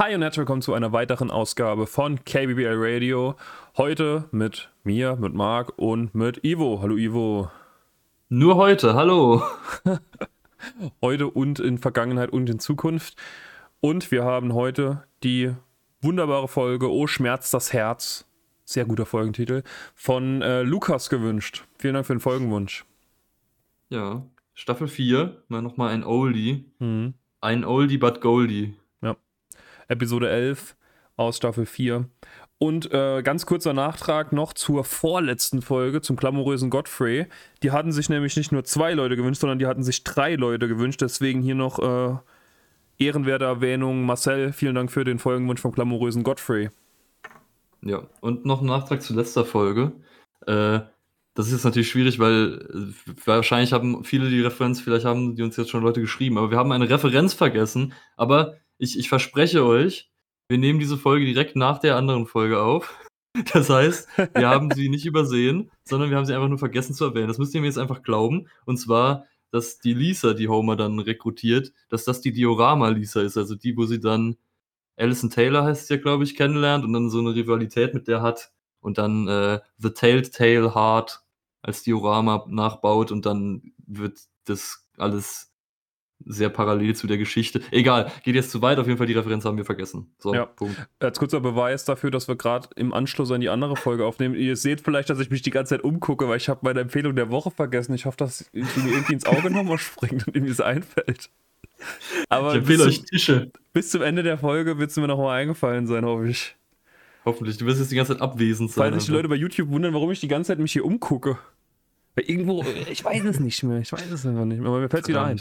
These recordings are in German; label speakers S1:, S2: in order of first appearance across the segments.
S1: Hi und herzlich willkommen zu einer weiteren Ausgabe von KBBL Radio. Heute mit mir, mit Marc und mit Ivo. Hallo Ivo.
S2: Nur heute, hallo.
S1: heute und in Vergangenheit und in Zukunft. Und wir haben heute die wunderbare Folge Oh Schmerz das Herz. Sehr guter Folgentitel. Von äh, Lukas gewünscht. Vielen Dank für den Folgenwunsch.
S2: Ja, Staffel 4, mal nochmal ein Oldie. Mhm. Ein Oldie but Goldie.
S1: Episode 11 aus Staffel 4. Und äh, ganz kurzer Nachtrag noch zur vorletzten Folge, zum glamourösen Godfrey. Die hatten sich nämlich nicht nur zwei Leute gewünscht, sondern die hatten sich drei Leute gewünscht. Deswegen hier noch äh, ehrenwerte Erwähnung. Marcel, vielen Dank für den Folgenwunsch vom glamourösen Godfrey.
S2: Ja, und noch ein Nachtrag zu letzter Folge. Äh, das ist jetzt natürlich schwierig, weil äh, wahrscheinlich haben viele die Referenz, vielleicht haben die uns jetzt schon Leute geschrieben, aber wir haben eine Referenz vergessen. Aber ich, ich verspreche euch, wir nehmen diese Folge direkt nach der anderen Folge auf. Das heißt, wir haben sie nicht übersehen, sondern wir haben sie einfach nur vergessen zu erwähnen. Das müsst ihr mir jetzt einfach glauben. Und zwar, dass die Lisa, die Homer dann rekrutiert, dass das die Diorama-Lisa ist. Also die, wo sie dann Alison Taylor heißt sie ja, glaube ich, kennenlernt und dann so eine Rivalität mit der hat und dann äh, The Telltale Heart als Diorama nachbaut und dann wird das alles sehr parallel zu der Geschichte. Egal, geht jetzt zu weit, auf jeden Fall die Referenz haben wir vergessen.
S1: So, ja. Punkt. Als kurzer Beweis dafür, dass wir gerade im Anschluss an die andere Folge aufnehmen. Ihr seht vielleicht, dass ich mich die ganze Zeit umgucke, weil ich habe meine Empfehlung der Woche vergessen. Ich hoffe, dass mir irgendwie ins Auge nochmal springt und irgendwie es einfällt.
S2: Aber ich empfehle euch Tische.
S1: Bis zum Ende der Folge wird es mir nochmal eingefallen sein, hoffe ich.
S2: Hoffentlich. Du wirst jetzt die ganze Zeit abwesend sein.
S1: Falls sich die Leute bei YouTube wundern, warum ich die ganze Zeit mich hier umgucke. Weil irgendwo, ich weiß es nicht mehr. Ich weiß es einfach nicht mehr, aber mir fällt es wieder ein.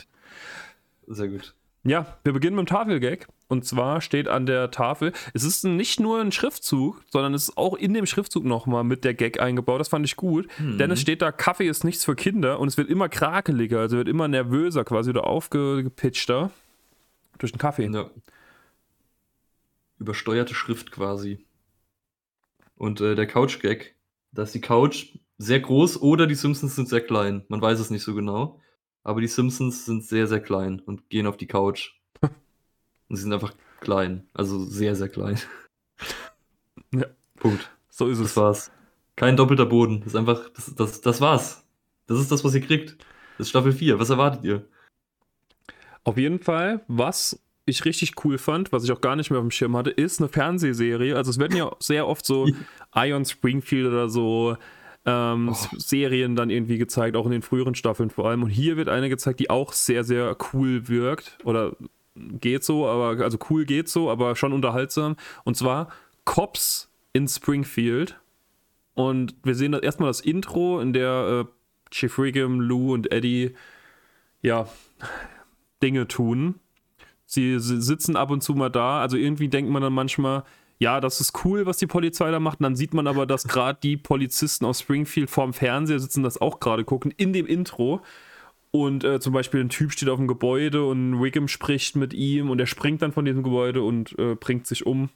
S2: Sehr gut.
S1: Ja, wir beginnen mit dem Tafelgag. Und zwar steht an der Tafel, es ist nicht nur ein Schriftzug, sondern es ist auch in dem Schriftzug nochmal mit der Gag eingebaut. Das fand ich gut. Mhm. Denn es steht da, Kaffee ist nichts für Kinder und es wird immer krakeliger, also wird immer nervöser, quasi oder aufgepitchter durch den Kaffee. Ja.
S2: Übersteuerte Schrift quasi. Und äh, der Couch-Gag, da ist die Couch sehr groß oder die Simpsons sind sehr klein. Man weiß es nicht so genau. Aber die Simpsons sind sehr, sehr klein und gehen auf die Couch. und sie sind einfach klein. Also sehr, sehr klein.
S1: Ja. Punkt. So ist es.
S2: Das war's. Kein doppelter Boden. Das ist einfach, das, das, das war's. Das ist das, was ihr kriegt. Das ist Staffel 4. Was erwartet ihr?
S1: Auf jeden Fall, was ich richtig cool fand, was ich auch gar nicht mehr auf dem Schirm hatte, ist eine Fernsehserie. Also es werden ja sehr oft so Ion Springfield oder so ähm, oh. Serien dann irgendwie gezeigt, auch in den früheren Staffeln vor allem. Und hier wird eine gezeigt, die auch sehr, sehr cool wirkt. Oder geht so, aber also cool geht so, aber schon unterhaltsam. Und zwar Cops in Springfield. Und wir sehen das erstmal das Intro, in der äh, Chief Riggum, Lou und Eddie ja Dinge tun. Sie, sie sitzen ab und zu mal da. Also irgendwie denkt man dann manchmal, ja, das ist cool, was die Polizei da macht. Und dann sieht man aber, dass gerade die Polizisten aus Springfield vorm Fernseher sitzen, das auch gerade gucken, in dem Intro. Und äh, zum Beispiel ein Typ steht auf dem Gebäude und Wiggum spricht mit ihm und er springt dann von diesem Gebäude und äh, bringt sich um.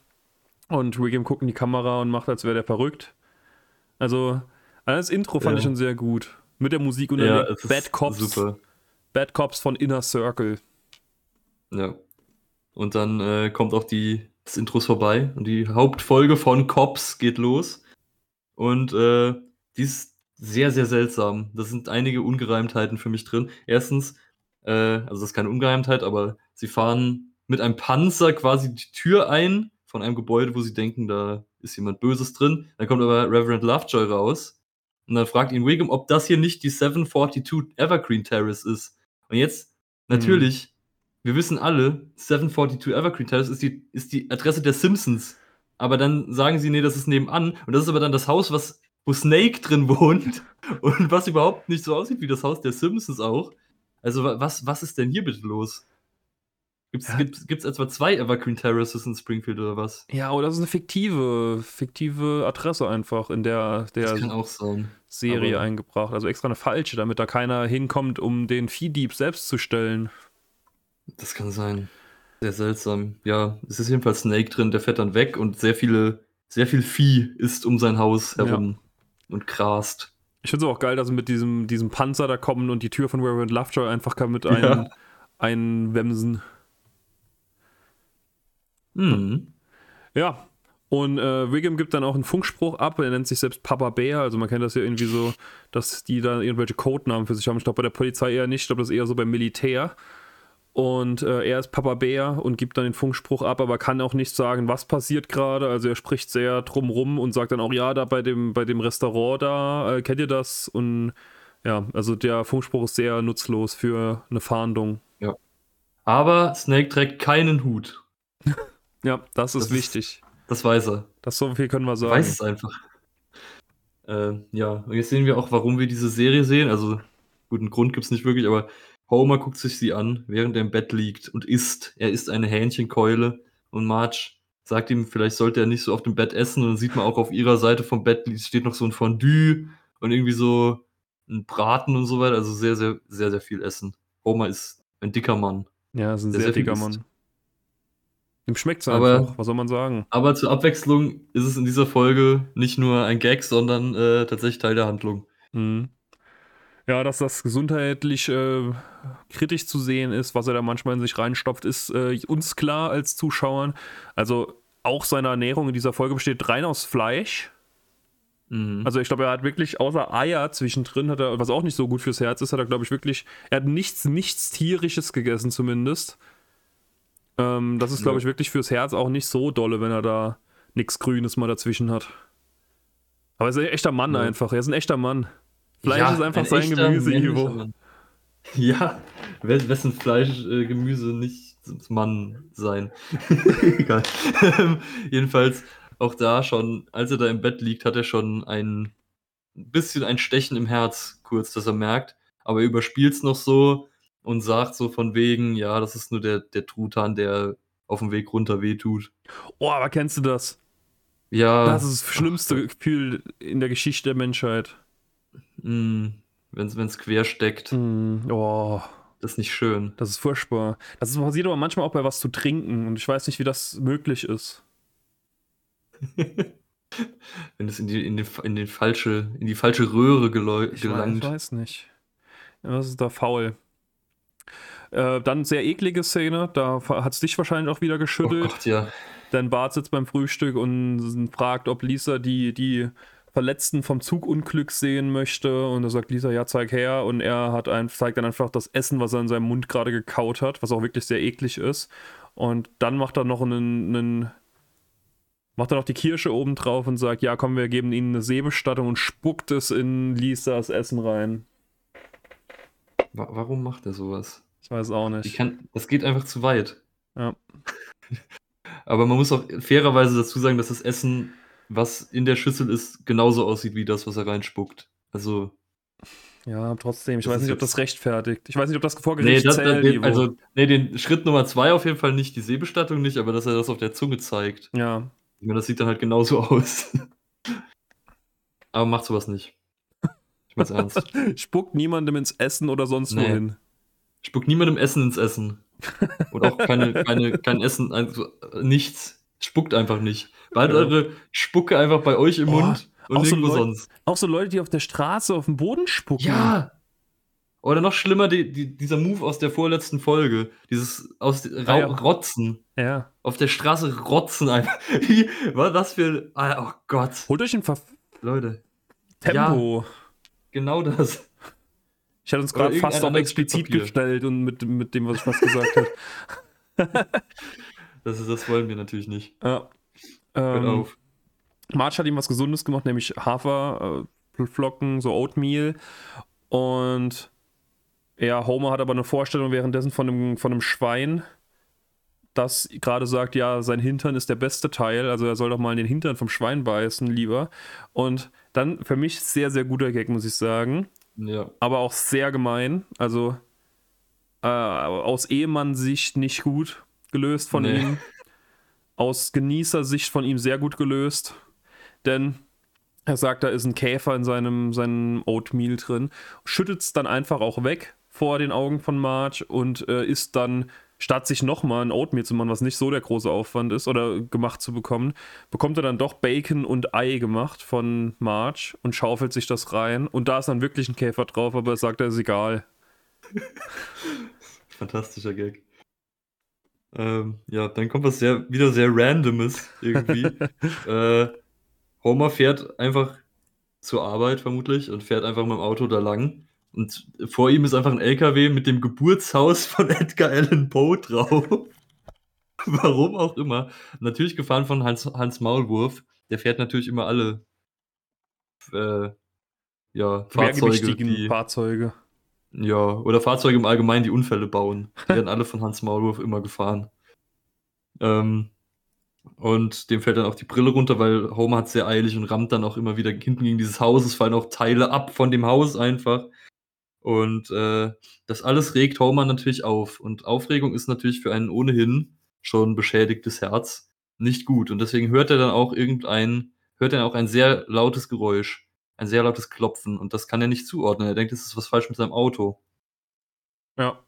S1: Und Wiggum guckt in die Kamera und macht, als wäre der verrückt. Also, das Intro fand ja. ich schon sehr gut. Mit der Musik und ja, der Bad Cops. Super. Bad Cops von Inner Circle.
S2: Ja. Und dann äh, kommt auch die das Intro ist vorbei und die Hauptfolge von Cops geht los. Und äh, die ist sehr, sehr seltsam. Da sind einige Ungereimtheiten für mich drin. Erstens, äh, also das ist keine Ungereimtheit, aber sie fahren mit einem Panzer quasi die Tür ein von einem Gebäude, wo sie denken, da ist jemand Böses drin. Dann kommt aber Reverend Lovejoy raus und dann fragt ihn Wiggum, ob das hier nicht die 742 Evergreen Terrace ist. Und jetzt, natürlich, wir wissen alle, 742 Evergreen Terrace ist die, ist die Adresse der Simpsons. Aber dann sagen sie, nee, das ist nebenan. Und das ist aber dann das Haus, was, wo Snake drin wohnt. Und was überhaupt nicht so aussieht wie das Haus der Simpsons auch. Also, was, was ist denn hier bitte los? Gibt es ja. etwa zwei Evergreen Terraces in Springfield oder was?
S1: Ja, oder das ist eine fiktive, fiktive Adresse einfach in der, der Serie aber eingebracht. Also extra eine falsche, damit da keiner hinkommt, um den Viehdieb selbst zu stellen.
S2: Das kann sein. Sehr seltsam. Ja, es ist jedenfalls Snake drin, der fährt dann weg und sehr viele, sehr viel Vieh ist um sein Haus herum ja. und grast.
S1: Ich finde es auch geil, dass sie mit diesem, diesem Panzer da kommen und die Tür von Reverend Lovejoy einfach kann mit einem ja. einwemsen.
S2: Mhm.
S1: Ja. Und äh, Wiggum gibt dann auch einen Funkspruch ab. Er nennt sich selbst Papa Bär. Also man kennt das ja irgendwie so, dass die da irgendwelche Codenamen für sich haben. Ich glaube bei der Polizei eher nicht. Ich glaube das ist eher so beim Militär. Und äh, er ist Papa Bär und gibt dann den Funkspruch ab, aber kann auch nicht sagen, was passiert gerade. Also er spricht sehr drumrum und sagt dann auch, ja, da bei dem, bei dem Restaurant da, äh, kennt ihr das? Und ja, also der Funkspruch ist sehr nutzlos für eine Fahndung.
S2: Ja. Aber Snake trägt keinen Hut.
S1: ja, das ist
S2: Das ist-
S1: wichtig.
S2: Das weiß er.
S1: Das so viel können wir
S2: Er
S1: sagen.
S2: weiß es einfach. Äh, ja, und jetzt sehen wir auch, warum wir diese Serie sehen. Also, guten Grund gibt es nicht wirklich, aber Homer guckt sich sie an, während er im Bett liegt und isst. Er isst eine Hähnchenkeule und Marge sagt ihm, vielleicht sollte er nicht so auf dem Bett essen. Und dann sieht man auch auf ihrer Seite vom Bett steht noch so ein Fondue und irgendwie so ein Braten und so weiter. Also sehr, sehr, sehr, sehr viel Essen. Homer ist ein dicker Mann.
S1: Ja, ist ein sehr
S2: sehr
S1: dicker
S2: isst.
S1: Mann. Dem schmeckt's
S2: Aber-
S1: einfach. Was soll man sagen?
S2: Aber zur Abwechslung ist es in dieser Folge nicht nur ein Gag, sondern äh, tatsächlich Teil der Handlung.
S1: Mhm. Ja, dass das gesundheitlich äh, kritisch zu sehen ist, was er da manchmal in sich reinstopft, ist äh, uns klar als Zuschauern. Also auch seine Ernährung in dieser Folge besteht rein aus Fleisch.
S2: Mhm.
S1: Also ich glaube, er hat wirklich außer Eier zwischendrin, hat er, was auch nicht so gut fürs Herz ist, hat er, glaube ich, wirklich, er hat nichts, nichts tierisches gegessen zumindest. Ähm, das ist, glaube ich, wirklich fürs Herz auch nicht so dolle, wenn er da nichts Grünes mal dazwischen hat. Aber er ist ein echter Mann
S2: Ja.
S1: einfach, er ist ein echter Mann. Fleisch
S2: Ja,
S1: ist einfach
S2: ein
S1: sein
S2: echter
S1: Gemüse,
S2: männlicher
S1: Ivo.
S2: Mann. Ja, wes- wessen Fleisch, äh, Gemüse nicht Mann sein. Egal. Ähm, Jedenfalls auch da schon, als er da im Bett liegt, hat er schon ein bisschen ein Stechen im Herz kurz, das er merkt. Aber er überspielt es noch so und sagt so von wegen, ja, das ist nur der, der Truthahn, der auf dem Weg runter wehtut.
S1: Oh, aber kennst du das?
S2: Ja.
S1: Das ist das schlimmste Gefühl in der Geschichte der Menschheit.
S2: Wenn es quer steckt.
S1: Mm, oh,
S2: Das ist nicht schön.
S1: das ist furchtbar. Das ist, passiert aber manchmal auch bei was zu trinken und ich weiß nicht, wie das möglich ist.
S2: Wenn es in die, in, den, in, den falsche, in die falsche Röhre geleu-
S1: Ich weiß,
S2: gelangt.
S1: ich weiß nicht. Das ist da faul. Äh, dann sehr eklige Szene, da hat es dich wahrscheinlich auch wieder
S2: Oh
S1: geschüttelt.
S2: Gott, ja.
S1: Denn Bart sitzt beim Frühstück und fragt, ob Lisa die, die Verletzten vom Zugunglück sehen möchte. Und da sagt Lisa, ja, zeig her. Und er hat ein, zeigt dann einfach das Essen, was er in seinem Mund gerade gekaut hat, was auch wirklich sehr eklig ist. Und dann macht er noch einen, einen macht er noch die Kirsche oben drauf und sagt, ja, komm, wir geben ihnen eine Seebestattung und spuckt es in Lisas Essen rein.
S2: Wa warum macht er sowas?
S1: Ich weiß auch nicht.
S2: kann, das geht einfach zu weit.
S1: Ja.
S2: Aber man muss auch fairerweise dazu sagen, dass das Essen, was in der Schüssel ist, genauso aussieht wie das, was er reinspuckt. Also,
S1: Ja, trotzdem, ich weiß nicht, ob das rechtfertigt. Ich weiß nicht, ob das vor
S2: nee,
S1: Gericht
S2: das,
S1: zählt,
S2: den, also, nee, den Schritt Nummer zwei auf jeden Fall nicht, die Seebestattung nicht, aber dass er das auf der Zunge zeigt.
S1: ja,
S2: Ich meine, das sieht dann halt genauso aus. aber macht sowas nicht. Ich mein's ernst.
S1: Spuckt niemandem ins Essen oder sonst
S2: Nee.
S1: wohin.
S2: Spuckt niemandem Essen ins Essen. Und auch keine, keine, kein Essen, also äh, nichts. Spuckt einfach nicht.
S1: Ja.
S2: eure Spucke einfach bei euch im
S1: Oh,
S2: Mund und
S1: auch so
S2: nirgendwo
S1: Leut-
S2: sonst.
S1: Auch so Leute, die auf der Straße auf den Boden spucken.
S2: Ja! Oder noch schlimmer, die, die, dieser Move aus der vorletzten Folge. Dieses aus Ra
S1: Ah, ja.
S2: Rotzen.
S1: Ja.
S2: Auf der Straße rotzen einfach. Wie, was das für. Ah, oh Gott.
S1: Holt euch ein Ver
S2: Leute.
S1: Tempo.
S2: Genau das.
S1: Ich hatte uns gerade fast
S2: Stück
S1: explizit gestellt und mit, mit dem, was ich fast gesagt habe.
S2: Das, ist, das wollen wir natürlich nicht.
S1: Ja. Ähm,
S2: auf.
S1: Marge hat ihm was Gesundes gemacht, nämlich Haferflocken, so Oatmeal. Und ja, Homer hat aber eine Vorstellung währenddessen von einem, von einem Schwein, das gerade sagt, ja, sein Hintern ist der beste Teil, also er soll doch mal in den Hintern vom Schwein beißen, lieber. Und dann für mich sehr, sehr guter Gag, muss ich sagen.
S2: Ja.
S1: aber auch sehr gemein. Also äh, aus Ehemann-Sicht nicht gut gelöst von
S2: Nee.
S1: ihm. Aus Genießersicht von ihm sehr gut gelöst. Denn er sagt, da ist ein Käfer in seinem, seinem Oatmeal drin. Schüttet es dann einfach auch weg vor den Augen von Marge und äh, isst dann, statt sich nochmal ein Oatmeal zu machen, was nicht so der große Aufwand ist oder gemacht zu bekommen, bekommt er dann doch Bacon und Ei gemacht von Marge und schaufelt sich das rein. Und da ist dann wirklich ein Käfer drauf, aber er sagt, er ist egal.
S2: Fantastischer Gag. Ähm, ja, dann kommt was sehr, wieder sehr Randomes irgendwie. äh, Homer fährt einfach zur Arbeit vermutlich und fährt einfach mit dem Auto da lang. Und vor ihm ist einfach ein LKW mit dem Geburtshaus von Edgar Allan Poe drauf. Warum auch immer. Natürlich gefahren von Hans, Hans Maulwurf. Der fährt natürlich immer alle äh, ja, Fahrzeuge.
S1: Die, Fahrzeuge.
S2: Ja, oder Fahrzeuge im Allgemeinen, die Unfälle bauen. Die werden alle von Hans Maulwurf immer gefahren. Ähm, und dem fällt dann auch die Brille runter, weil Homer hat sehr eilig und rammt dann auch immer wieder hinten gegen dieses Haus. Es fallen auch Teile ab von dem Haus einfach. Und äh, das alles regt Homer natürlich auf. Und Aufregung ist natürlich für einen ohnehin schon beschädigtes Herz nicht gut. Und deswegen hört er dann auch irgendein, hört er auch ein sehr lautes Geräusch, ein sehr lautes Klopfen. Und das kann er nicht zuordnen. Er denkt, es ist was falsch mit seinem Auto.
S1: Ja.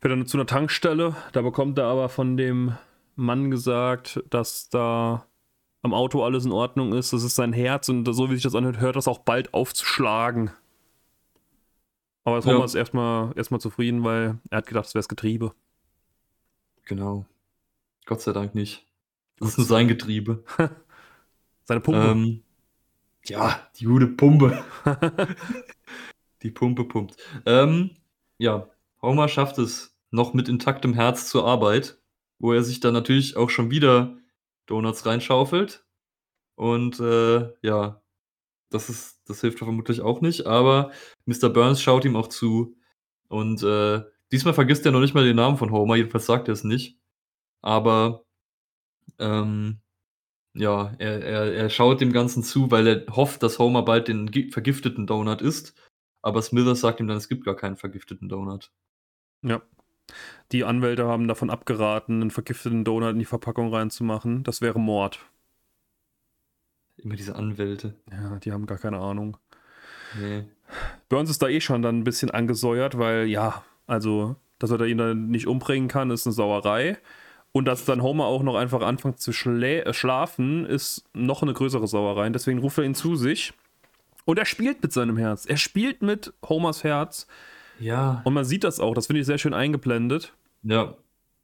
S1: Wird dann zu einer Tankstelle. Da bekommt er aber von dem Mann gesagt, dass da am Auto alles in Ordnung ist. Das ist sein Herz und so wie sich das anhört, hört das auch bald auf zu schlagen. Aber Thomas ja. ist erstmal, erstmal zufrieden, weil er hat gedacht, es wäre das Getriebe.
S2: Genau. Gott sei Dank nicht. Das ist nur sein Getriebe.
S1: Seine Pumpe. Ähm,
S2: ja, die gute Pumpe. die Pumpe pumpt. Ähm, ja, Homer schafft es noch mit intaktem Herz zur Arbeit, wo er sich dann natürlich auch schon wieder Donuts reinschaufelt. Und äh, ja, das ist, das hilft vermutlich auch nicht, aber Mr. Burns schaut ihm auch zu. Und äh, diesmal vergisst er noch nicht mal den Namen von Homer, jedenfalls sagt er es nicht. Aber ähm, ja, er, er, er schaut dem Ganzen zu, weil er hofft, dass Homer bald den vergifteten Donut isst. Aber Smithers sagt ihm dann, es gibt gar keinen vergifteten Donut.
S1: Ja. Die Anwälte haben davon abgeraten, einen vergifteten Donut in die Verpackung reinzumachen. Das wäre Mord.
S2: Immer diese Anwälte.
S1: Ja, die haben gar keine Ahnung.
S2: Nee.
S1: Burns ist da eh schon dann ein bisschen angesäuert, weil ja, also, dass er da ihn dann nicht umbringen kann, ist eine Sauerei. Und dass dann Homer auch noch einfach anfängt zu schla äh, schlafen, ist noch eine größere Sauerei. Deswegen ruft er ihn zu sich. Und er spielt mit seinem Herz. Er spielt mit Homers Herz.
S2: Ja.
S1: Und man sieht das auch. Das finde ich sehr schön eingeblendet.
S2: Ja.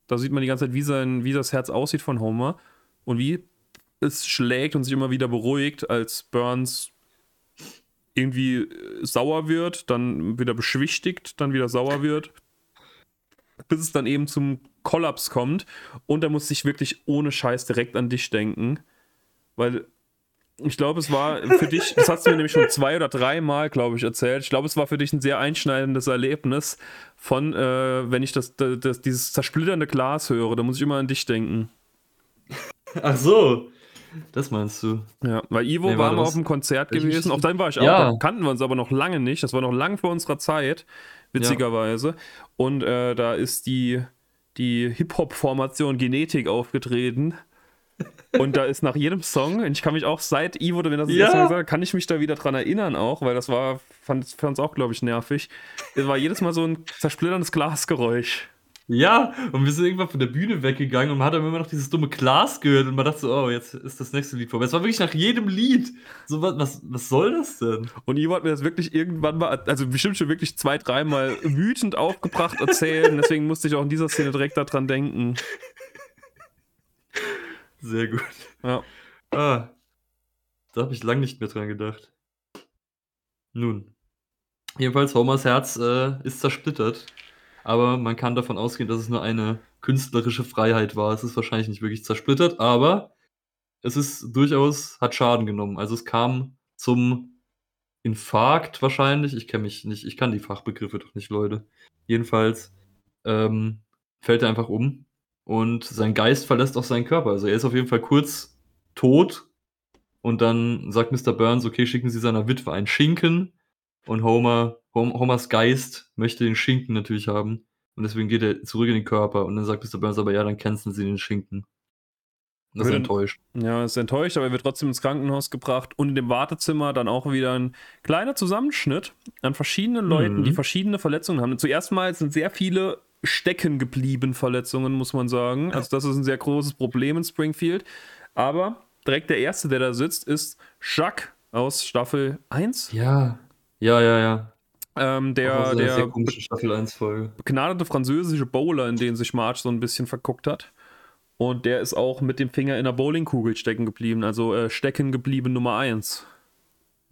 S1: Da sieht man die ganze Zeit, wie, sein, wie das Herz aussieht von Homer. Und wie es schlägt und sich immer wieder beruhigt, als Burns irgendwie sauer wird, dann wieder beschwichtigt, dann wieder sauer wird, bis es dann eben zum Kollaps kommt und er muss sich wirklich ohne Scheiß direkt an dich denken, weil ich glaube, es war für dich, das hast du mir nämlich schon zwei oder dreimal, glaube ich, erzählt. Ich glaube, es war für dich ein sehr einschneidendes Erlebnis von, äh, wenn ich das, das, dieses zersplitternde Glas höre, da muss ich immer an dich denken.
S2: Ach so. Das meinst du?
S1: Ja, weil Ivo nee, war mal auf dem Konzert gewesen. Auf deinem war ich auch. Ja. Da kannten wir uns aber noch lange nicht. Das war noch lang vor unserer Zeit, witzigerweise. Ja. Und äh, da ist die, die Hip-Hop-Formation Genetik aufgetreten. Und da ist nach jedem Song, und ich kann mich auch seit Ivo, wenn das ja. erste Mal gesagt kann ich mich da wieder dran erinnern auch, weil das war, fand für uns auch, glaube ich, nervig. Es war jedes Mal so ein zersplitterndes Glasgeräusch.
S2: Ja, und wir sind irgendwann von der Bühne weggegangen und man hat dann immer noch dieses dumme Glas gehört und man dachte so, oh, jetzt ist das nächste Lied vorbei. Es war wirklich nach jedem Lied. So, was, was, was soll das denn?
S1: Und Ivo hat mir das wirklich irgendwann mal, also bestimmt schon wirklich zwei, dreimal wütend aufgebracht erzählen. Deswegen musste ich auch in dieser Szene direkt daran denken.
S2: Sehr gut.
S1: Ja.
S2: Ah, da habe ich lang nicht mehr dran gedacht. Nun. Jedenfalls, Homers Herz äh, ist zersplittert aber man kann davon ausgehen, dass es nur eine künstlerische Freiheit war. Es ist wahrscheinlich nicht wirklich zersplittert, aber es ist durchaus, hat Schaden genommen. Also es kam zum Infarkt wahrscheinlich. Ich kenne mich nicht, ich kann die Fachbegriffe doch nicht, Leute. Jedenfalls ähm, fällt er einfach um und sein Geist verlässt auch seinen Körper. Also er ist auf jeden Fall kurz tot und dann sagt Mr. Burns, okay, schicken Sie seiner Witwe einen Schinken und Homer Homers Geist möchte den Schinken natürlich haben. Und deswegen geht er zurück in den Körper. Und dann sagt Mr. Burns aber, ja, dann canceln sie den Schinken. Und das ist enttäuscht.
S1: Ja, ist enttäuscht, aber er wird trotzdem ins Krankenhaus gebracht und in dem Wartezimmer dann auch wieder ein kleiner Zusammenschnitt an verschiedenen Leuten, mhm. die verschiedene Verletzungen haben. Zuerst mal sind sehr viele stecken geblieben Verletzungen, muss man sagen. Also das ist ein sehr großes Problem in Springfield. Aber direkt der erste, der da sitzt, ist Jacques aus Staffel 1.
S2: Ja, ja, ja, ja.
S1: Ähm, der,
S2: sehr,
S1: der
S2: sehr komische Staffel 1 Folge.
S1: begnadete französische Bowler, in den sich Marge so ein bisschen verguckt hat. Und der ist auch mit dem Finger in der Bowlingkugel stecken geblieben, also äh, stecken geblieben Nummer 1.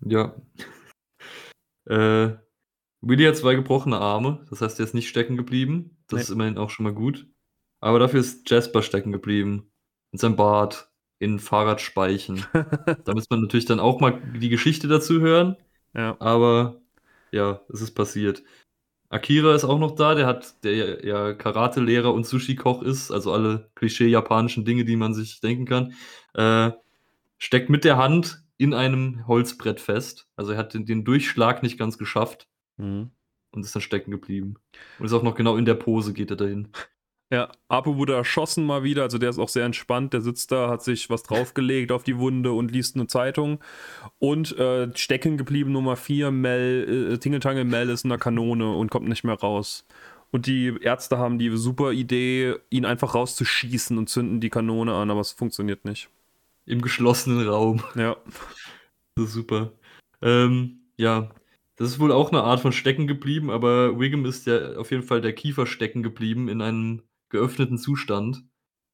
S2: Ja. Äh, Willy hat zwei gebrochene Arme, das heißt, er ist nicht stecken geblieben. Das
S1: Nee.
S2: ist immerhin auch schon mal gut. Aber dafür ist Jasper stecken geblieben. Mit seinem Bart in Fahrradspeichen. da muss man natürlich dann auch mal die Geschichte dazu hören.
S1: Ja.
S2: Aber ja, es ist passiert. Akira ist auch noch da, der hat, der ja Karate-Lehrer und Sushi-Koch ist, also alle Klischee-japanischen Dinge, die man sich denken kann, äh, steckt mit der Hand in einem Holzbrett fest. Also er hat den, den Durchschlag nicht ganz geschafft
S1: Mhm.
S2: und ist dann stecken geblieben. Und ist auch noch genau in der Pose, geht er dahin.
S1: Ja, Apu wurde erschossen mal wieder, also der ist auch sehr entspannt. Der sitzt da, hat sich was draufgelegt auf die Wunde und liest eine Zeitung. Und äh, stecken geblieben Nummer 4, Mel, äh, Tingeltangel Mel ist in der Kanone und kommt nicht mehr raus. Und die Ärzte haben die super Idee, ihn einfach rauszuschießen und zünden die Kanone an, aber es funktioniert nicht.
S2: Im geschlossenen Raum.
S1: Ja.
S2: Das ist super. Ähm, ja, das ist wohl auch eine Art von Stecken geblieben, aber Wiggum ist ja auf jeden Fall der Kiefer stecken geblieben in einem geöffneten Zustand,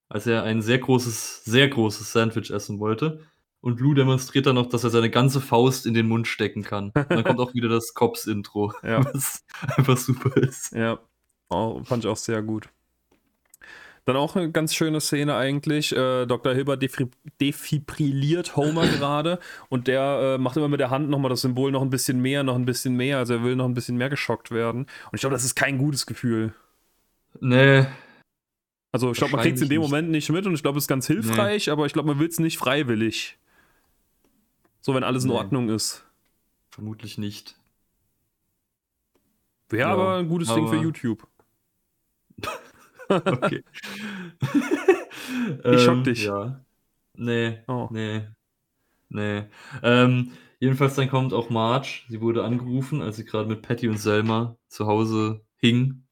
S2: als er ein sehr großes, sehr großes Sandwich essen wollte. Und Lou demonstriert dann noch, dass er seine ganze Faust in den Mund stecken kann. Und dann kommt auch wieder das Cops-Intro,
S1: Ja.
S2: was einfach super ist.
S1: Ja, auch, fand ich auch sehr gut. Dann auch eine ganz schöne Szene eigentlich. Äh, Dr. Hilbert defibrilliert Homer gerade und der äh, macht immer mit der Hand nochmal das Symbol noch ein bisschen mehr, noch ein bisschen mehr. Also er will noch ein bisschen mehr geschockt werden. Und ich glaube, das ist kein gutes Gefühl.
S2: Nee,
S1: Also ich glaube, man kriegt es in dem
S2: Wahrscheinlich
S1: Moment nicht mit und ich glaube, es ist ganz hilfreich, aber ich glaube, man will es nicht freiwillig. So, wenn alles in
S2: Nee.
S1: Ordnung ist.
S2: vermutlich nicht.
S1: Wäre
S2: Ja,
S1: aber ein gutes Ding für
S2: aber-
S1: YouTube.
S2: Okay.
S1: Ich schock
S2: Ähm,
S1: dich.
S2: Ja. Nee,
S1: Oh.
S2: nee, nee. Ähm, jedenfalls dann kommt auch Marge. Sie wurde angerufen, als sie gerade mit Patty und Selma zu Hause hing.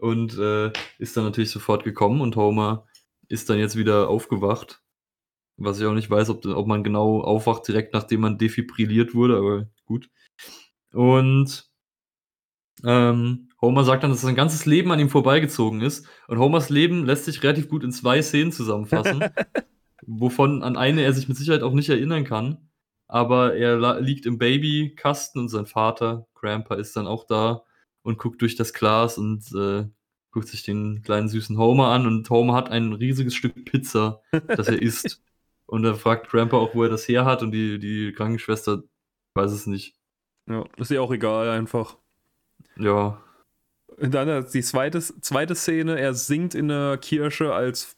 S2: Und äh, ist dann natürlich sofort gekommen und Homer ist dann jetzt wieder aufgewacht. Was ich auch nicht weiß, ob, ob man genau aufwacht direkt nachdem man defibrilliert wurde, aber gut. Und ähm, Homer sagt dann, dass sein ganzes Leben an ihm vorbeigezogen ist. Und Homers Leben lässt sich relativ gut in zwei Szenen zusammenfassen, wovon an eine er sich mit Sicherheit auch nicht erinnern kann. Aber er liegt im Babykasten und sein Vater, Grandpa, ist dann auch da und guckt durch das Glas und äh, guckt sich den kleinen süßen Homer an. Und Homer hat ein riesiges Stück Pizza, das er isst. Und er fragt Grandpa auch, wo er das her hat. Und die, die Krankenschwester weiß es nicht.
S1: Ja, ist ja auch egal einfach.
S2: Ja,
S1: Und dann äh, die zweite, zweite Szene, er singt in der Kirche als,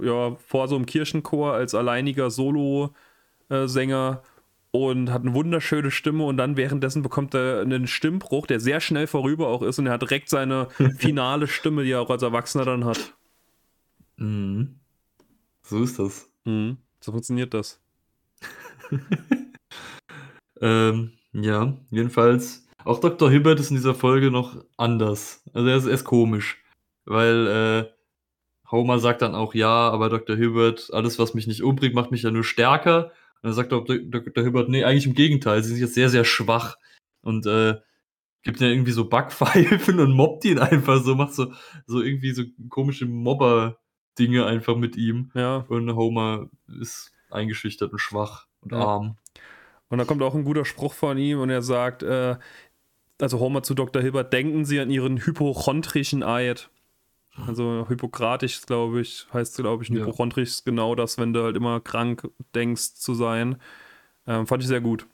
S1: ja, vor so einem Kirchenchor als alleiniger Solo-Sänger und hat eine wunderschöne Stimme und dann währenddessen bekommt er einen Stimmbruch, der sehr schnell vorüber auch ist und er hat direkt seine finale Stimme, die er auch als Erwachsener dann hat.
S2: Mhm. So ist das.
S1: Mhm. So funktioniert das.
S2: Ähm, ja, jedenfalls. Auch Dr. Hibbert ist in dieser Folge noch anders. Also er ist, er ist komisch. Weil äh, Homer sagt dann auch, ja, aber Dr. Hibbert, alles, was mich nicht umbringt, macht mich ja nur stärker. Und dann sagt Dr. Dr. Hibbert, nee, eigentlich im Gegenteil, sie sind jetzt sehr, sehr schwach. Und äh, gibt ja irgendwie so Backpfeifen und mobbt ihn einfach so, macht so, so irgendwie so komische Mobber-Dinge einfach mit ihm.
S1: Ja.
S2: Und Homer ist eingeschüchtert und schwach und
S1: Ja.
S2: arm.
S1: Und da kommt auch ein guter Spruch von ihm und er sagt, äh, also Homer zu Dr. Hilbert, denken Sie an Ihren hypochondrischen Eid. Also hypokratisch, glaube ich, heißt glaube ich,
S2: Ja.
S1: hypochondrisch ist genau das, wenn du halt immer krank denkst zu sein. Ähm, fand ich sehr gut.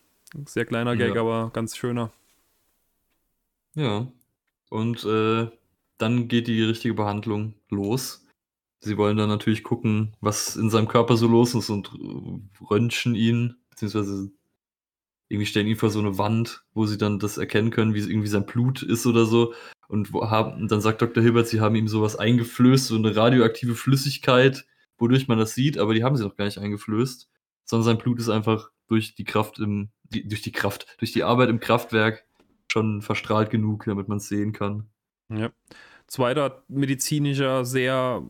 S1: Sehr kleiner Gag,
S2: Ja.
S1: aber ganz schöner.
S2: Ja. Und äh, dann geht die richtige Behandlung los. Sie wollen dann natürlich gucken, was in seinem Körper so los ist und äh, röntgen ihn, beziehungsweise irgendwie stellen ihn vor so eine Wand, wo sie dann das erkennen können, wie irgendwie sein Blut ist oder so. Und, haben, dann sagt Dr. Hilbert, sie haben ihm sowas eingeflößt, so eine radioaktive Flüssigkeit, wodurch man das sieht, aber die haben sie noch gar nicht eingeflößt, sondern sein Blut ist einfach durch die Kraft im, die, durch die Kraft, durch die Arbeit im Kraftwerk schon verstrahlt genug, damit man es sehen kann.
S1: Ja. Zweiter medizinischer, sehr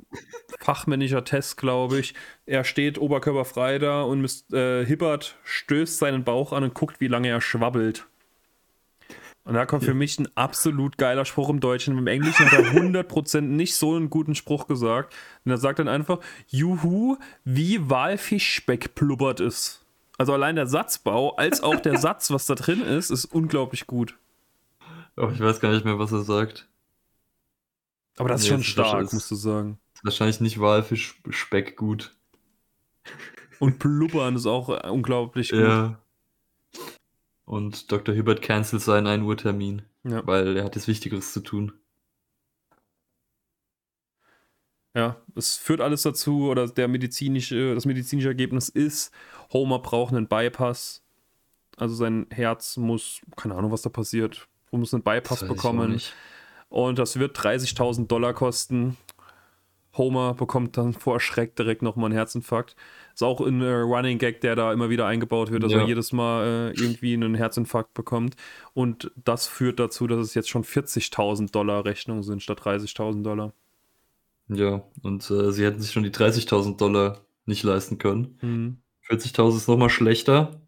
S1: fachmännischer Test, glaube ich. Er steht oberkörperfrei da und äh, Hibbert stößt seinen Bauch an und guckt, wie lange er schwabbelt. Und da kommt für mich ein absolut geiler Spruch im Deutschen. Im Englischen hat er 100% nicht so einen guten Spruch gesagt. Und er sagt dann einfach, Juhu, wie Walfischspeck plubbert es. Also allein der Satzbau, als auch der Satz, was da drin ist, ist unglaublich gut.
S2: Aber ich weiß gar nicht mehr, was er sagt.
S1: Aber das ist
S2: Nee,
S1: schon
S2: ist
S1: stark,
S2: wahrscheinlich-
S1: musst du sagen.
S2: Ist wahrscheinlich nicht Walfischspeck gut.
S1: Und plubbern ist auch unglaublich gut.
S2: Ja. Und Dr. Hibbert cancelt seinen 1 Uhr Termin,
S1: Ja.
S2: weil er hat jetzt Wichtigeres zu tun.
S1: Ja, es führt alles dazu, oder der medizinische, das medizinische Ergebnis ist, Homer braucht einen Bypass. Also sein Herz muss, keine Ahnung, was da passiert, muss einen Bypass bekommen. Und das wird 30.000 Dollar kosten. Homer bekommt dann vor Schreck direkt nochmal einen Herzinfarkt. Ist auch ein äh, Running Gag, der da immer wieder eingebaut wird, dass
S2: Ja.
S1: er jedes Mal äh, irgendwie einen Herzinfarkt bekommt. Und das führt dazu, dass es jetzt schon 40.000 Dollar Rechnungen sind statt 30.000 Dollar.
S2: Ja, und äh, sie hätten sich schon die 30.000 Dollar nicht leisten können.
S1: Mhm.
S2: 40.000 ist nochmal schlechter.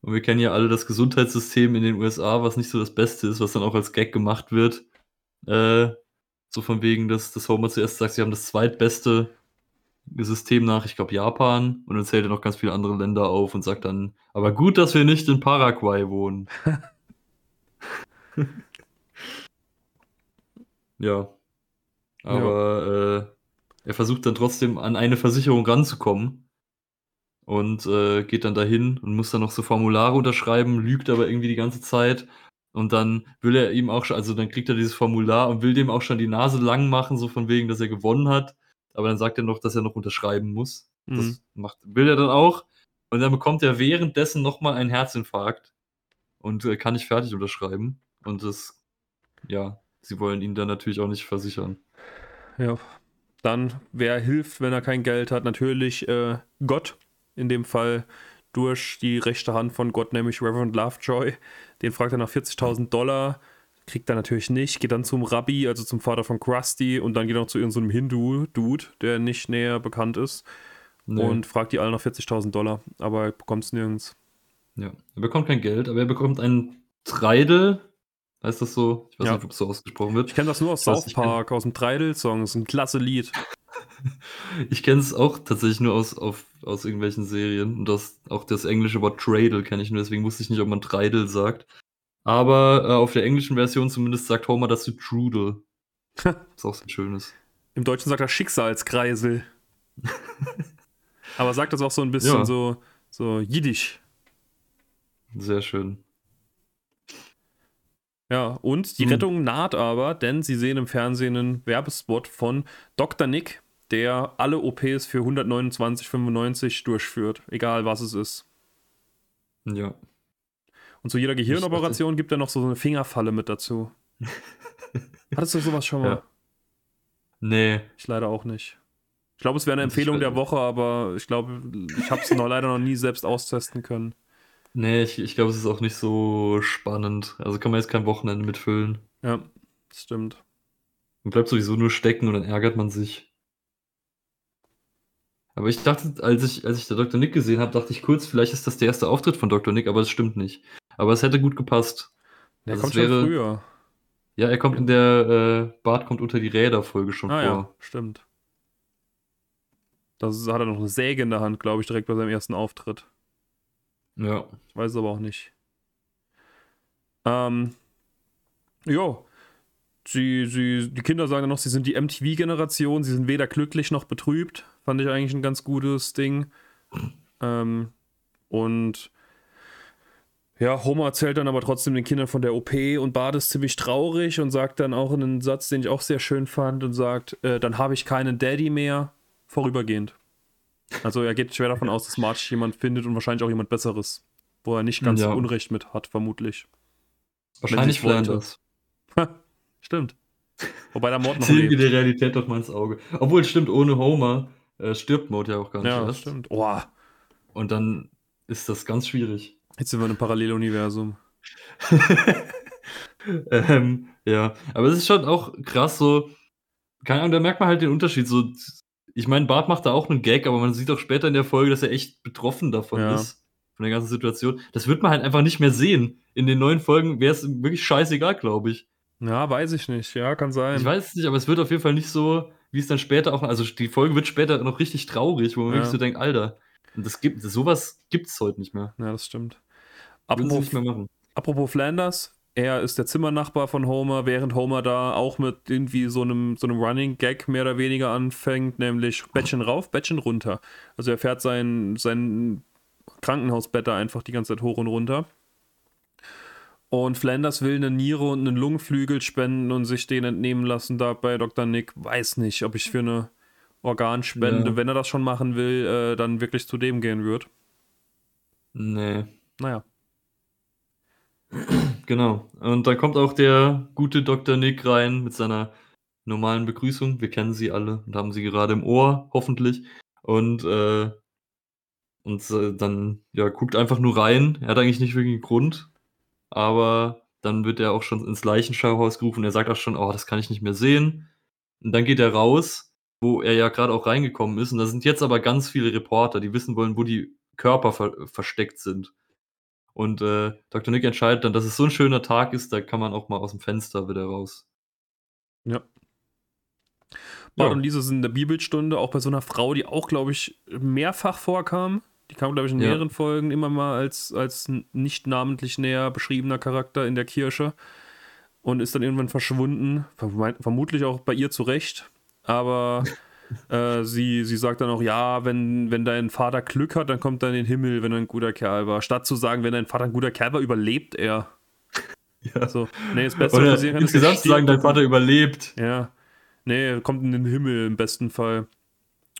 S2: Und wir kennen ja alle das Gesundheitssystem in den USA, was nicht so das Beste ist, was dann auch als Gag gemacht wird. Äh, so von wegen, dass, dass Homer zuerst sagt, sie haben das zweitbeste System nach, ich glaube, Japan. Und dann zählt er noch ganz viele andere Länder auf und sagt dann, aber gut, dass wir nicht in Paraguay wohnen. ja. Aber Äh, er versucht dann trotzdem an eine Versicherung ranzukommen und äh, geht dann dahin und muss dann noch so Formulare unterschreiben, lügt aber irgendwie die ganze Zeit. Und dann will er ihm auch schon, also dann kriegt er dieses Formular und will dem auch schon die Nase lang machen, so von wegen, dass er gewonnen hat. Aber dann sagt er noch, dass er noch unterschreiben muss.
S1: Mhm.
S2: Das macht, will er dann auch. Und dann bekommt er währenddessen nochmal einen Herzinfarkt und äh, kann nicht fertig unterschreiben. Und das, ja, sie wollen ihn dann natürlich auch nicht versichern.
S1: Ja. Dann, wer hilft, wenn er kein Geld hat? Natürlich äh, Gott. In dem Fall durch die rechte Hand von Gott, nämlich Reverend Lovejoy. Den fragt er nach 40.000 Dollar. Kriegt er natürlich nicht. Geht dann zum Rabbi, also zum Vater von Krusty. Und dann geht er noch zu irgendeinem Hindu-Dude, der nicht näher bekannt ist.
S2: Nee.
S1: Und fragt die alle nach 40.000 Dollar. Aber er bekommt es nirgends.
S2: Ja, er bekommt kein Geld, aber er bekommt einen Treidel. Heißt das so? Ich weiß
S1: Ja.
S2: nicht, ob es so ausgesprochen wird.
S1: Ich kenne das nur aus South Park, aus dem Treidel-Song. Das ist ein klasse Lied.
S2: Ich kenne es auch tatsächlich nur aus, auf, aus irgendwelchen Serien. Und das, auch das englische Wort Treidel kenne ich nur, deswegen wusste ich nicht, ob man Treidel sagt. Aber äh, auf der englischen Version zumindest sagt Homer das zu Trudel. Was auch so ein schönes.
S1: Im Deutschen sagt er Schicksalskreisel. Aber sagt das auch so ein bisschen
S2: Ja.
S1: so, so jiddisch.
S2: Sehr schön.
S1: Ja, und die
S2: Hm.
S1: Rettung naht aber, denn sie sehen im Fernsehen einen Werbespot von Dr. Nick, der alle OPs für 129,95 durchführt, egal was es ist.
S2: Ja.
S1: Und zu jeder Gehirnoperation gibt er noch so eine Fingerfalle mit dazu. Hattest du sowas schon mal?
S2: Ja. Nee.
S1: Ich leider auch nicht. Ich glaube, es wäre eine Empfehlung der. Woche, aber ich glaube, ich habe es noch leider noch nie selbst austesten können.
S2: Nee, ich, ich glaube, es ist auch nicht so spannend. Also kann man jetzt kein Wochenende mitfüllen.
S1: Ja, das stimmt.
S2: Man bleibt sowieso nur stecken und dann ärgert man sich. Aber ich dachte, als ich, als ich der Dr. Nick gesehen habe, dachte ich kurz, vielleicht ist das der erste Auftritt von Dr. Nick, aber das stimmt nicht. Aber es hätte gut gepasst.
S1: Der
S2: Also
S1: kommt
S2: es wäre-
S1: schon früher.
S2: Ja, er kommt in der äh, Bart kommt unter die Räder-Folge schon
S1: Ah
S2: vor.
S1: ja, stimmt. Ist, hat er noch eine Säge in der Hand, glaube ich, direkt bei seinem ersten Auftritt.
S2: Ja.
S1: Ich weiß es aber auch nicht. Ähm, jo. Sie, sie, die Kinder sagen dann noch, sie sind die MTV-Generation, sie sind weder glücklich noch betrübt. Fand ich eigentlich ein ganz gutes Ding. Ähm, und ja, Homer erzählt dann aber trotzdem den Kindern von der OP und Bart ist ziemlich traurig und sagt dann auch einen Satz, den ich auch sehr schön fand und sagt, äh, dann habe ich keinen Daddy mehr, vorübergehend. Also er geht schwer davon aus, dass Marge jemand findet und wahrscheinlich auch jemand Besseres, wo er nicht ganz
S2: Ja.
S1: Unrecht mit hat, vermutlich.
S2: Wahrscheinlich. Flanders.
S1: Stimmt. Wobei der Mord noch lebt.
S2: der Realität doch mal ins Auge. Obwohl, stimmt, ohne Homer äh, stirbt Maud ja auch gar nicht
S1: Ja,
S2: erst.
S1: stimmt. Boah,
S2: Und dann ist das ganz schwierig.
S1: jetzt sind wir in einem Paralleluniversum.
S2: ähm, ja, aber es ist schon auch krass so, keine Ahnung, da merkt man halt den Unterschied. So, ich meine, Bart macht da auch einen Gag, aber man sieht auch später in der Folge, dass er echt betroffen davon
S1: Ja.
S2: ist. Von von der ganzen Situation. Das wird man halt einfach nicht mehr sehen. In den neuen Folgen wäre es wirklich scheißegal, glaube ich.
S1: Ja, weiß ich nicht. Ja, kann sein.
S2: Ich weiß es nicht, aber es wird auf jeden Fall nicht so, wie es dann später auch, also die Folge wird später noch richtig traurig, wo man
S1: Ja.
S2: wirklich so denkt, Alter, und das gibt, sowas gibt es heute nicht mehr.
S1: Ja, das stimmt. Apropos,
S2: nicht mehr machen.
S1: apropos Flanders, er ist der Zimmernachbar von Homer, während Homer da auch mit irgendwie so einem, so einem Running Gag mehr oder weniger anfängt, nämlich Bettchen rauf, Bettchen runter. Also er fährt sein, sein Krankenhausbett da einfach die ganze Zeit hoch und runter. Und Flanders will eine Niere und einen Lungenflügel spenden und sich den entnehmen lassen da bei Dr. Nick. Weiß nicht, ob ich für eine Organspende,
S2: Ja.
S1: wenn er das schon machen will, äh, dann wirklich zu dem gehen würde.
S2: Nee.
S1: Naja.
S2: Genau. Und dann kommt auch der gute Dr. Nick rein mit seiner normalen Begrüßung. Wir kennen sie alle und haben sie gerade im Ohr, hoffentlich. Und, äh, und äh, dann ja, guckt einfach nur rein. Er hat eigentlich nicht wirklich einen Grund. Aber dann wird er auch schon ins Leichenschauhaus gerufen. Er sagt auch schon, oh, das kann ich nicht mehr sehen. Und dann geht er raus, wo er ja gerade auch reingekommen ist. Und da sind jetzt aber ganz viele Reporter, die wissen wollen, wo die Körper ver versteckt sind. Und äh, Dr. Nick entscheidet dann, dass es so ein schöner Tag ist, da kann man auch mal aus dem Fenster wieder raus.
S1: Ja. Bart
S2: Ja.
S1: und Lisa sind in der Bibelstunde, auch bei so einer Frau, die auch, glaube ich, mehrfach vorkam. Die kam, glaube ich, in
S2: Ja.
S1: mehreren Folgen immer mal als, als nicht namentlich näher beschriebener Charakter in der Kirche und ist dann irgendwann verschwunden. Vermutlich auch bei ihr zurecht. Aber äh, sie, sie sagt dann auch, ja, wenn, wenn dein Vater Glück hat, dann kommt er in den Himmel, wenn er ein guter Kerl war. Statt zu sagen, wenn dein Vater ein guter Kerl war, überlebt er.
S2: Ja.
S1: So, nee, das Beste, was
S2: Oder
S1: passieren kann, ist,
S2: insgesamt zu sagen, dein Vater überlebt.
S1: ja. Nee, er kommt in den Himmel im besten Fall.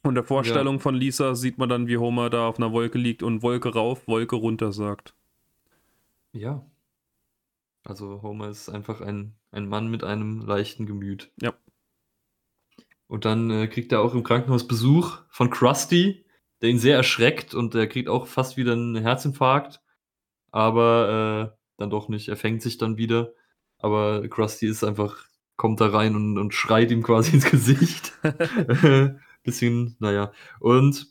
S1: Und der Vorstellung von Lisa sieht man dann, wie Homer da auf einer Wolke liegt und Wolke rauf, Wolke runter sagt.
S2: Ja. Also Homer ist einfach ein, ein Mann mit einem leichten Gemüt.
S1: Ja.
S2: Und dann äh, kriegt er auch im Krankenhaus Besuch von Krusty, der ihn sehr erschreckt und er kriegt auch fast wieder einen Herzinfarkt. Aber äh, dann doch nicht. Er fängt sich dann wieder. Aber Krusty ist einfach, kommt da rein und, und schreit ihm quasi ins Gesicht. Bisschen, naja. Und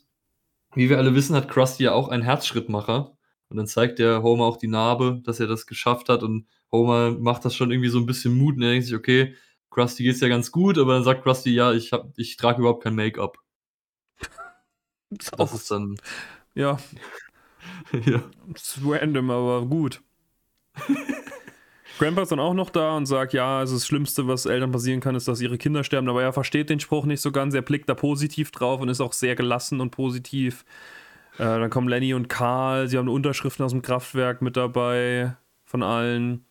S2: wie wir alle wissen, hat Krusty ja auch einen Herzschrittmacher. Und dann zeigt der Homer auch die Narbe, dass er das geschafft hat. Und Homer macht das schon irgendwie so ein bisschen Mut. Und er denkt sich, okay, Krusty geht's ja ganz gut. Aber dann sagt Krusty, ja, ich, hab, ich trage überhaupt kein Make-up.
S1: Das
S2: Das ist dann,
S1: ja,
S2: ja.
S1: ist random, aber gut. Grandpa ist dann auch noch da und sagt, ja, also das Schlimmste, was Eltern passieren kann, ist, dass ihre Kinder sterben. Aber er versteht den Spruch nicht so ganz. Er blickt da positiv drauf und ist auch sehr gelassen und positiv. Äh, dann kommen Lenny und Karl. Sie haben Unterschriften aus dem Kraftwerk mit dabei von allen.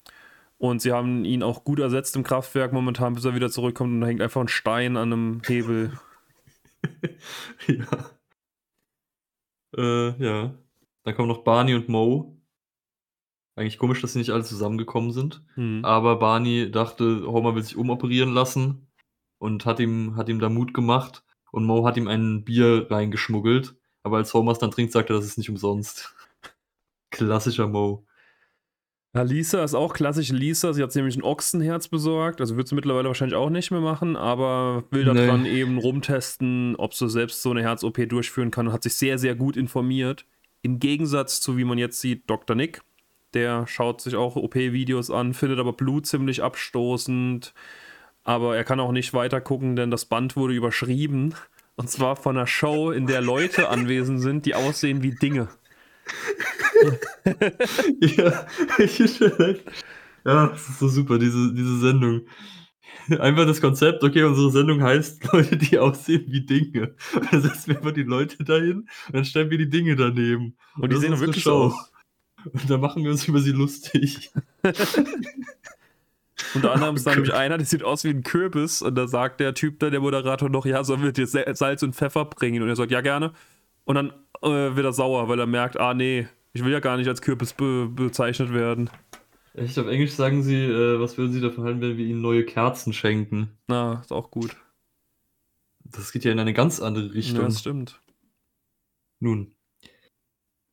S1: Und sie haben ihn auch gut ersetzt im Kraftwerk momentan, bis er wieder zurückkommt und da hängt einfach ein Stein an einem Hebel.
S2: ja. Äh, ja. Dann kommen noch Barney und Mo. Eigentlich komisch, dass sie nicht alle zusammengekommen sind.
S1: Hm.
S2: Aber Barney dachte, Homer will sich umoperieren lassen und hat ihm, hat ihm da Mut gemacht. Und Mo hat ihm ein Bier reingeschmuggelt. Aber als Homer es dann trinkt, sagt er, das ist nicht umsonst. Klassischer Mo.
S1: Ja, Lisa ist auch klassisch Lisa. Sie hat nämlich ein Ochsenherz besorgt. Also wird sie mittlerweile wahrscheinlich auch nicht mehr machen, aber will
S2: Nee.
S1: daran eben rumtesten, ob sie selbst so eine Herz-OP durchführen kann und hat sich sehr, sehr gut informiert. Im Gegensatz zu, wie man jetzt sieht, Dr. Nick. Der schaut sich auch OP-Videos an, findet aber Blut ziemlich abstoßend. Aber er kann auch nicht weiter gucken, denn das Band wurde überschrieben. Und zwar von einer Show, in der Leute anwesend sind, die aussehen wie Dinge.
S2: ja, ich ja, das ist so super, diese, diese Sendung. Einfach das Konzept, okay, unsere Sendung heißt Leute, die aussehen wie Dinge. Und dann setzen wir einfach die Leute dahin und dann stellen wir die Dinge daneben.
S1: Und die
S2: das
S1: sehen wirklich so aus.
S2: Und dann machen wir uns über sie lustig.
S1: Unter anderem ist da nämlich einer, der sieht aus wie ein Kürbis und da sagt der Typ da, der Moderator noch, ja, sollen wir dir Salz und Pfeffer bringen? Und er sagt, ja, gerne. Und dann äh, wird er sauer, weil er merkt, ah, nee, ich will ja gar nicht als Kürbis be bezeichnet werden.
S2: Echt, auf Englisch sagen sie, äh, was würden sie davon halten, wenn wir ihnen neue Kerzen schenken?
S1: Na, ist auch gut.
S2: Das geht ja in eine ganz andere
S1: Ja,
S2: Richtung.
S1: das stimmt.
S2: Nun.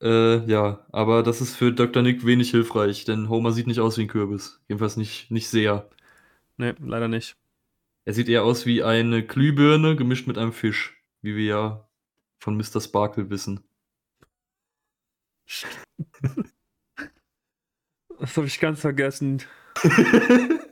S2: Äh, ja, aber das ist für Dr. Nick wenig hilfreich, denn Homer sieht nicht aus wie ein Kürbis. Jedenfalls nicht, nicht sehr.
S1: Nee, leider nicht.
S2: Er sieht eher aus wie eine Glühbirne gemischt mit einem Fisch, wie wir ja von Mr. Sparkle wissen.
S1: Das habe ich ganz vergessen.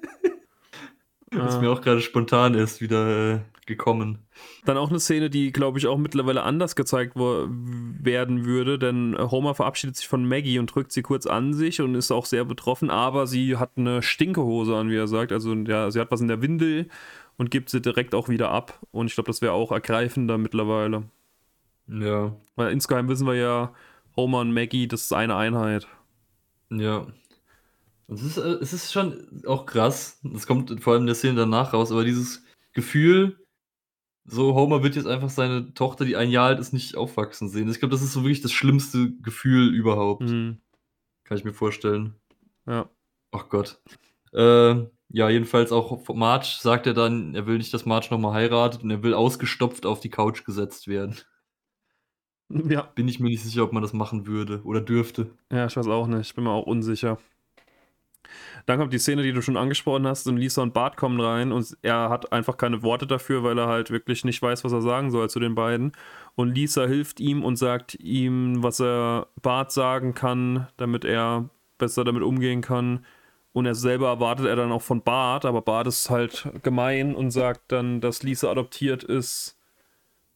S2: Was mir auch gerade spontan ist, wieder äh, gekommen.
S1: Dann auch eine Szene, die, glaube ich, auch mittlerweile anders gezeigt werden würde, denn Homer verabschiedet sich von Maggie und drückt sie kurz an sich und ist auch sehr betroffen, aber sie hat eine Stinkehose an, wie er sagt. Also ja, sie hat was in der Windel und gibt sie direkt auch wieder ab. Und ich glaube, das wäre auch ergreifender mittlerweile.
S2: Ja.
S1: Weil insgeheim wissen wir ja, Homer und Maggie, das ist eine Einheit.
S2: Ja. Es ist, äh, es ist schon auch krass. Das kommt vor allem in der Szene danach raus, aber dieses Gefühl, so Homer wird jetzt einfach seine Tochter, die ein Jahr alt ist, nicht aufwachsen sehen. Ich glaube, das ist so wirklich das schlimmste Gefühl überhaupt.
S1: Mhm.
S2: Kann ich mir vorstellen.
S1: Ja.
S2: Ach Gott. Äh, ja, jedenfalls auch Marge sagt er dann, er will nicht, dass Marge nochmal heiratet und er will ausgestopft auf die Couch gesetzt werden.
S1: Ja.
S2: Bin ich mir nicht sicher, ob man das machen würde oder dürfte.
S1: Ja, ich weiß auch nicht. Ich bin mir auch unsicher. Dann kommt die Szene, die du schon angesprochen hast, und Lisa und Bart kommen rein und er hat einfach keine Worte dafür, weil er halt wirklich nicht weiß, was er sagen soll zu den beiden. Und Lisa hilft ihm und sagt ihm, was er Bart sagen kann, damit er besser damit umgehen kann. Und er selber erwartet er dann auch von Bart, aber Bart ist halt gemein und sagt dann, dass Lisa adoptiert ist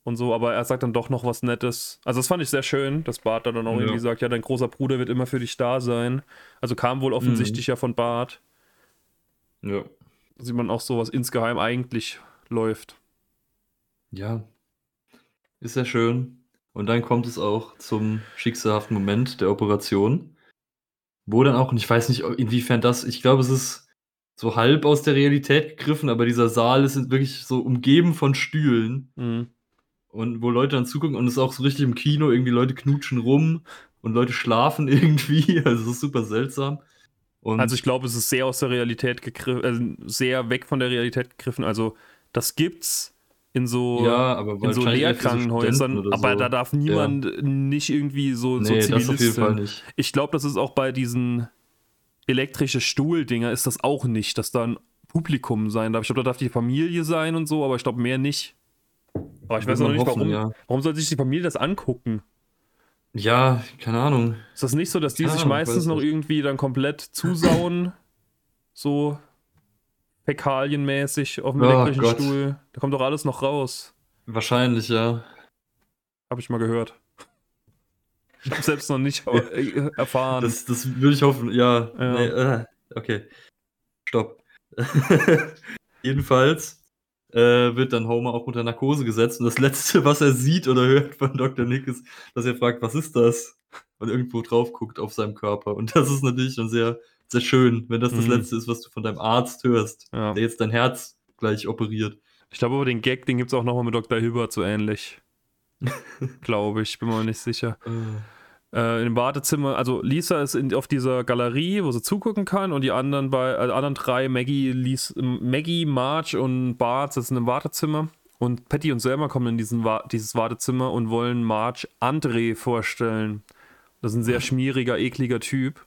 S1: und so, aber er sagt dann doch noch was Nettes. Also das fand ich sehr schön, dass Bart dann auch ja. irgendwie sagt, ja, dein großer Bruder wird immer für dich da sein. Also kam wohl offensichtlich mhm. ja von Bart.
S2: Ja.
S1: Da sieht man auch so, was insgeheim eigentlich läuft.
S2: Ja. Ist sehr schön. Und dann kommt es auch zum schicksalhaften Moment der Operation. Wo dann auch, und ich weiß nicht, inwiefern das, ich glaube, es ist so halb aus der Realität gegriffen, aber dieser Saal ist wirklich so umgeben von Stühlen.
S1: Mhm
S2: und wo Leute dann zugucken und es ist auch so richtig im Kino, irgendwie Leute knutschen rum und Leute schlafen irgendwie, also es ist super seltsam.
S1: Und also ich glaube, es ist sehr aus der Realität gegriffen, also sehr weg von der Realität gegriffen. Also das gibt's in so,
S2: ja, aber
S1: in so Lehrkrankenhäusern, so. aber da darf niemand ja. nicht irgendwie so,
S2: nee,
S1: so
S2: Zivilisten. Das auf jeden Fall nicht.
S1: Ich glaube, das ist auch bei diesen elektrische Stuhldinger ist das auch nicht, dass da ein Publikum sein darf. Ich glaube, da darf die Familie sein und so, aber ich glaube mehr nicht. Aber ich weiß noch nicht, hoffen, warum, ja. warum soll sich die Familie das angucken?
S2: Ja, keine Ahnung.
S1: Ist das nicht so, dass die keine sich Ahnung, meistens noch irgendwie dann komplett zusauen? so fäkalienmäßig auf dem oh, elektrischen Gott. Stuhl. Da kommt doch alles noch raus.
S2: Wahrscheinlich, ja.
S1: Habe ich mal gehört. Ich habe selbst noch nicht äh, erfahren.
S2: Das, das würde ich hoffen, ja. ja. Nee, äh, okay. Stopp. Jedenfalls äh, wird dann Homer auch unter Narkose gesetzt. Und das Letzte, was er sieht oder hört von Dr. Nick, ist, dass er fragt, was ist das? Und irgendwo drauf guckt auf seinem Körper. Und das ist natürlich schon sehr, sehr schön, wenn das das mhm. Letzte ist, was du von deinem Arzt hörst, ja. der jetzt dein Herz gleich operiert.
S1: Ich glaube aber, den Gag, den gibt es auch nochmal mit Dr. Hibbert so ähnlich. glaube ich, bin mir nicht sicher. Äh im Wartezimmer, also Lisa ist in, auf dieser Galerie, wo sie zugucken kann und die anderen bei äh, anderen drei, Maggie, Lies, Maggie, Marge und Bart sitzen im Wartezimmer und Patty und Selma kommen in diesen, dieses Wartezimmer und wollen Marge André vorstellen. Das ist ein sehr schmieriger, ekliger Typ.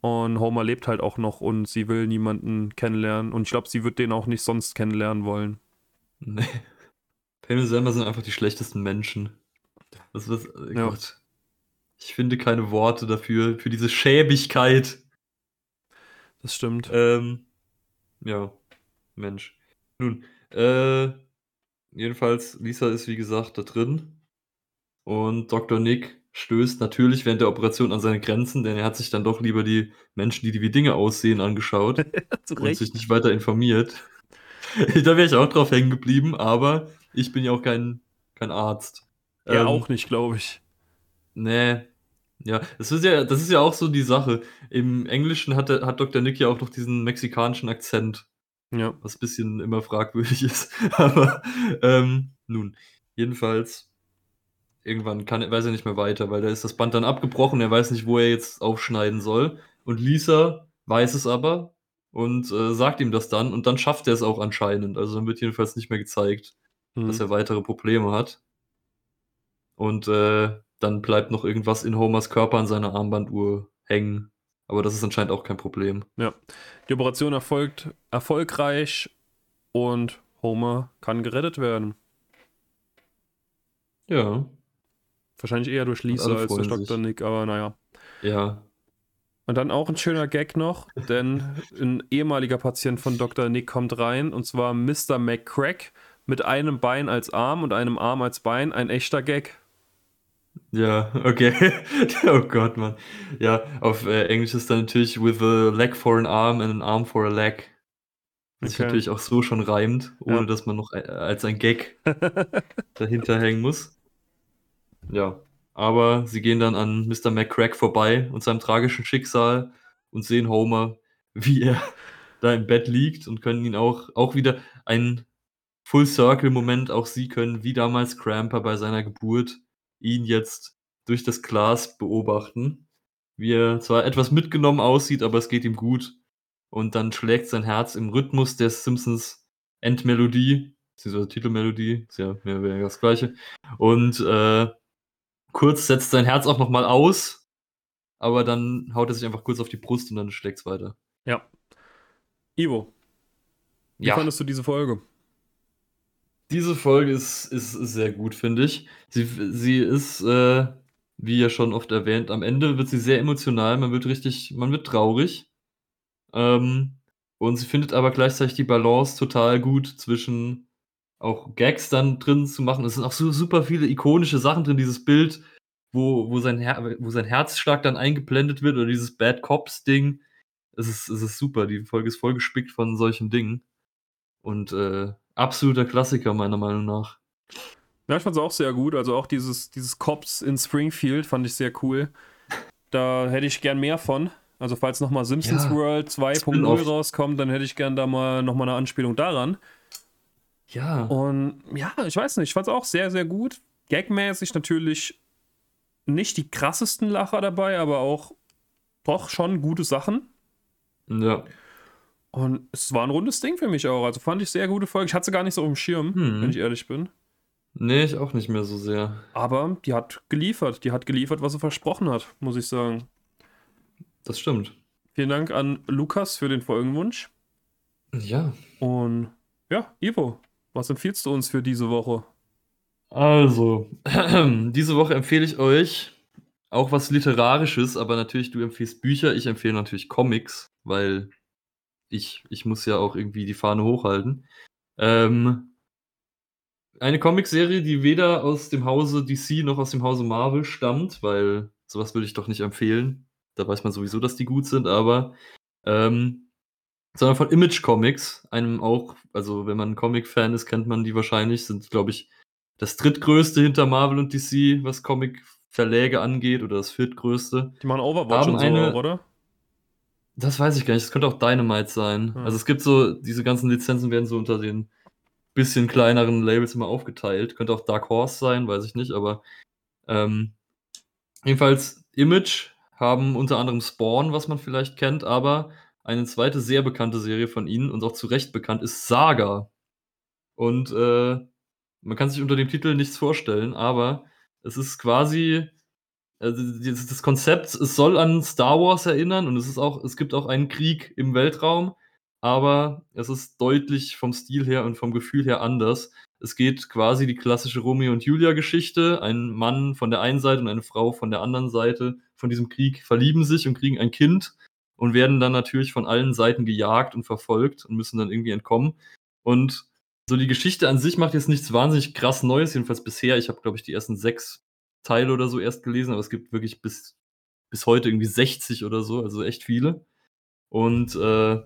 S1: Und Homer lebt halt auch noch und sie will niemanden kennenlernen. Und ich glaube, sie wird den auch nicht sonst kennenlernen wollen.
S2: Nee. Patty und Selma sind einfach die schlechtesten Menschen. Das ist, oh ja. Gott. Ich finde keine Worte dafür, für diese Schäbigkeit.
S1: Das stimmt.
S2: Ähm, ja, Mensch. Nun, äh, jedenfalls, Lisa ist wie gesagt da drin. Und Dr. Nick stößt natürlich während der Operation an seine Grenzen, denn er hat sich dann doch lieber die Menschen, die wie Dinge aussehen, angeschaut und sich nicht weiter informiert. da wäre ich auch drauf hängen geblieben, aber ich bin ja auch kein, kein Arzt.
S1: Er ähm, auch nicht, glaube ich.
S2: Nee, ja, das ist ja, das ist ja auch so die Sache. Im Englischen hat, der, hat Dr. Nick ja auch noch diesen mexikanischen Akzent.
S1: Ja.
S2: Was ein bisschen immer fragwürdig ist. Aber ähm, nun, jedenfalls, irgendwann kann, weiß er nicht mehr weiter, weil da ist das Band dann abgebrochen, er weiß nicht, wo er jetzt aufschneiden soll. Und Lisa weiß es aber und äh, sagt ihm das dann und dann schafft er es auch anscheinend. Also dann wird jedenfalls nicht mehr gezeigt, mhm. dass er weitere Probleme hat. Und äh, dann bleibt noch irgendwas in Homers Körper an seiner Armbanduhr hängen. Aber das ist anscheinend auch kein Problem.
S1: Ja. Die Operation erfolgt erfolgreich und Homer kann gerettet werden.
S2: Ja.
S1: Wahrscheinlich eher durch Lisa als durch Dr. Sich. Nick, aber naja.
S2: Ja.
S1: Und dann auch ein schöner Gag noch, denn ein ehemaliger Patient von Dr. Nick kommt rein und zwar Mr. McCrack mit einem Bein als Arm und einem Arm als Bein. Ein echter Gag.
S2: Ja, okay. oh Gott, Mann. Ja, auf äh, Englisch ist dann natürlich with a leg for an arm and an arm for a leg. Was sich
S1: Okay.
S2: natürlich auch so schon reimt, ohne
S1: Ja.
S2: dass man noch äh, als ein Gag dahinter hängen muss. Ja, aber sie gehen dann an Mr. McCrack vorbei und seinem tragischen Schicksal und sehen Homer, wie er da im Bett liegt und können ihn auch, auch wieder ein Full-Circle-Moment, auch sie können, wie damals Cramper bei seiner Geburt, ihn jetzt durch das Glas beobachten, wie er zwar etwas mitgenommen aussieht, aber es geht ihm gut. Und dann schlägt sein Herz im Rhythmus der Simpsons Endmelodie, beziehungsweise Titelmelodie, ist ja mehr oder weniger das gleiche. Und äh, kurz setzt sein Herz auch nochmal aus, aber dann haut er sich einfach kurz auf die Brust und dann schlägt es weiter.
S1: Ja. Ivo, wie
S2: Ja.
S1: fandest du diese Folge?
S2: Diese Folge ist, ist, ist sehr gut, finde ich. Sie, sie ist, äh, wie ja schon oft erwähnt, am Ende wird sie sehr emotional, man wird richtig, man wird traurig. Ähm, und sie findet aber gleichzeitig die Balance total gut zwischen auch Gags dann drin zu machen. Es sind auch so super viele ikonische Sachen drin, dieses Bild, wo, wo, sein, Her wo sein Herzschlag dann eingeblendet wird oder dieses Bad Cops-Ding. Es ist, es ist super, die Folge ist voll gespickt von solchen Dingen. Und äh, absoluter Klassiker, meiner Meinung nach.
S1: Ja, ich fand es auch sehr gut. Also auch dieses, dieses Cops in Springfield fand ich sehr cool. Da hätte ich gern mehr von. Also falls nochmal Simpsons
S2: Ja,
S1: World 2.0
S2: Spin-off.
S1: rauskommt, dann hätte ich gern da mal nochmal eine Anspielung daran.
S2: Ja.
S1: Und ja, ich weiß nicht, ich fand es auch sehr, sehr gut. Gagmäßig natürlich nicht die krassesten Lacher dabei, aber auch doch schon gute Sachen.
S2: Ja.
S1: Und es war ein rundes Ding für mich auch. Also fand ich sehr gute Folge. Ich hatte sie gar nicht so auf dem Schirm,
S2: Hm.
S1: wenn ich ehrlich bin.
S2: Nee, ich auch nicht mehr so sehr.
S1: Aber die hat geliefert. Die hat geliefert, was sie versprochen hat, muss ich sagen.
S2: Das stimmt.
S1: Vielen Dank an Lukas für den Folgenwunsch.
S2: Ja.
S1: Und ja, Ivo, was empfiehlst du uns für diese Woche?
S2: Also, diese Woche empfehle ich euch auch was Literarisches, aber natürlich, du empfiehlst Bücher, ich empfehle natürlich Comics, weil ich, ich muss ja auch irgendwie die Fahne hochhalten. Ähm, eine Comicserie, die weder aus dem Hause DC noch aus dem Hause Marvel stammt, weil sowas würde ich doch nicht empfehlen. Da weiß man sowieso, dass die gut sind, aber ähm, sondern von Image Comics, einem auch, also wenn man ein Comic-Fan ist, kennt man die wahrscheinlich, sind, glaube ich, das drittgrößte hinter Marvel und DC, was Comic-Verläge angeht, oder das viertgrößte.
S1: Die machen Overwatch
S2: Haben
S1: und so,
S2: eine-
S1: oder?
S2: Das weiß ich gar nicht, das könnte auch Dynamite sein.
S1: Hm.
S2: Also es gibt so, diese ganzen Lizenzen werden so unter den bisschen kleineren Labels immer aufgeteilt. Könnte auch Dark Horse sein, weiß ich nicht, aber ähm, jedenfalls Image haben unter anderem Spawn, was man vielleicht kennt, aber eine zweite sehr bekannte Serie von ihnen und auch zu Recht bekannt ist Saga. Und äh, man kann sich unter dem Titel nichts vorstellen, aber es ist quasi also das Konzept, es soll an Star Wars erinnern und es ist auch, es gibt auch einen Krieg im Weltraum, aber es ist deutlich vom Stil her und vom Gefühl her anders. Es geht quasi die klassische Romeo und Julia Geschichte. Ein Mann von der einen Seite und eine Frau von der anderen Seite von diesem Krieg verlieben sich und kriegen ein Kind und werden dann natürlich von allen Seiten gejagt und verfolgt und müssen dann irgendwie entkommen. Und so die Geschichte an sich macht jetzt nichts wahnsinnig krass Neues, jedenfalls bisher. Ich habe, glaube ich, die ersten sechs Teile oder so erst gelesen, aber es gibt wirklich bis, bis heute irgendwie 60 oder so, also echt viele. Und äh,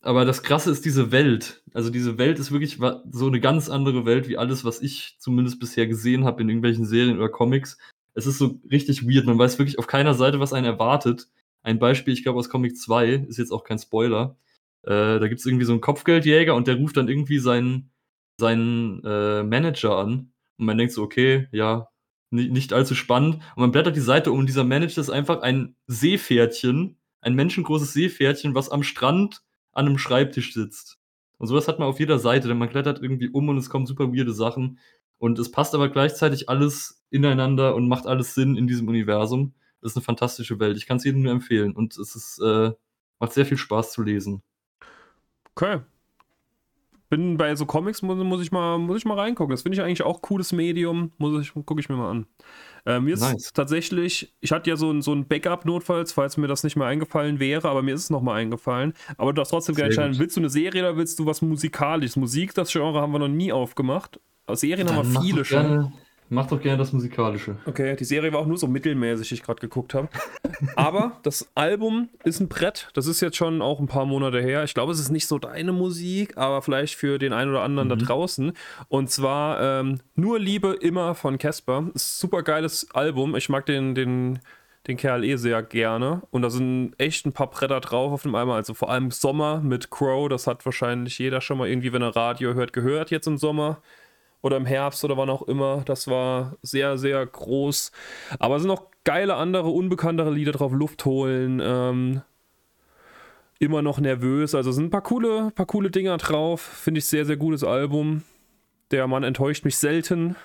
S2: aber das Krasse ist diese Welt. Also diese Welt ist wirklich so eine ganz andere Welt wie alles, was ich zumindest bisher gesehen habe in irgendwelchen Serien oder Comics. Es ist so richtig weird. Man weiß wirklich auf keiner Seite, was einen erwartet. Ein Beispiel, ich glaube aus Comic 2, ist jetzt auch kein Spoiler. Äh, da gibt es irgendwie so einen Kopfgeldjäger und der ruft dann irgendwie seinen, seinen äh, Manager an. Und man denkt so, okay, ja, nicht allzu spannend. Und man blättert die Seite um und dieser Manager ist einfach ein Seepferdchen, ein menschengroßes Seepferdchen, was am Strand an einem Schreibtisch sitzt. Und sowas hat man auf jeder Seite, denn man klettert irgendwie um und es kommen super weirde Sachen. Und es passt aber gleichzeitig alles ineinander und macht alles Sinn in diesem Universum. Das ist eine fantastische Welt. Ich kann es jedem nur empfehlen. Und es ist, äh, macht sehr viel Spaß zu lesen.
S1: Okay. Bin bei so Comics, muss, muss, ich, mal, muss ich mal reingucken. Das finde ich eigentlich auch cooles Medium. Muss ich, gucke ich mir mal an. Äh, mir nice. ist tatsächlich, ich hatte ja so ein, so ein Backup notfalls, falls mir das nicht mehr eingefallen wäre, aber mir ist es nochmal eingefallen. Aber du darfst trotzdem gerne entscheiden, willst du eine Serie oder willst du was Musikalisches? Musik, das Genre haben wir noch nie aufgemacht. Serien Dann haben wir viele schon.
S2: Mach doch gerne das Musikalische.
S1: Okay, die Serie war auch nur so mittelmäßig, die ich gerade geguckt habe. Aber das Album ist ein Brett. Das ist jetzt schon auch ein paar Monate her. Ich glaube, es ist nicht so deine Musik, aber vielleicht für den einen oder anderen mhm. da draußen. Und zwar ähm, Nur Liebe immer von Casper. Super geiles Album. Ich mag den, den, den Kerl eh sehr gerne. Und da sind echt ein paar Bretter drauf auf dem Album. Also vor allem Sommer mit Crow. Das hat wahrscheinlich jeder schon mal irgendwie, wenn er Radio hört, gehört jetzt im Sommer oder im Herbst oder wann auch immer. Das war sehr, sehr groß. Aber es sind noch geile andere, unbekanntere Lieder drauf. Luft holen, ähm, immer noch nervös. Also es sind ein paar coole, paar coole Dinger drauf. Finde ich sehr, sehr gutes Album. Der Mann enttäuscht mich selten.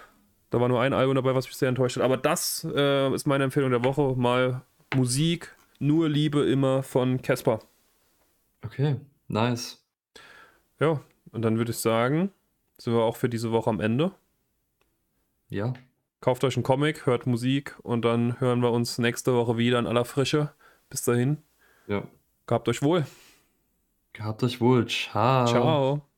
S1: Da war nur ein Album dabei, was mich sehr enttäuscht hat. Aber das äh, ist meine Empfehlung der Woche. Mal Musik, nur Liebe immer von Casper.
S2: Okay, nice.
S1: Ja, und dann würde ich sagen, sind wir auch für diese Woche am Ende.
S2: Ja.
S1: Kauft euch einen Comic, hört Musik und dann hören wir uns nächste Woche wieder in aller Frische. Bis dahin.
S2: Ja.
S1: Gehabt euch wohl.
S2: Gehabt euch wohl. Ciao. Ciao.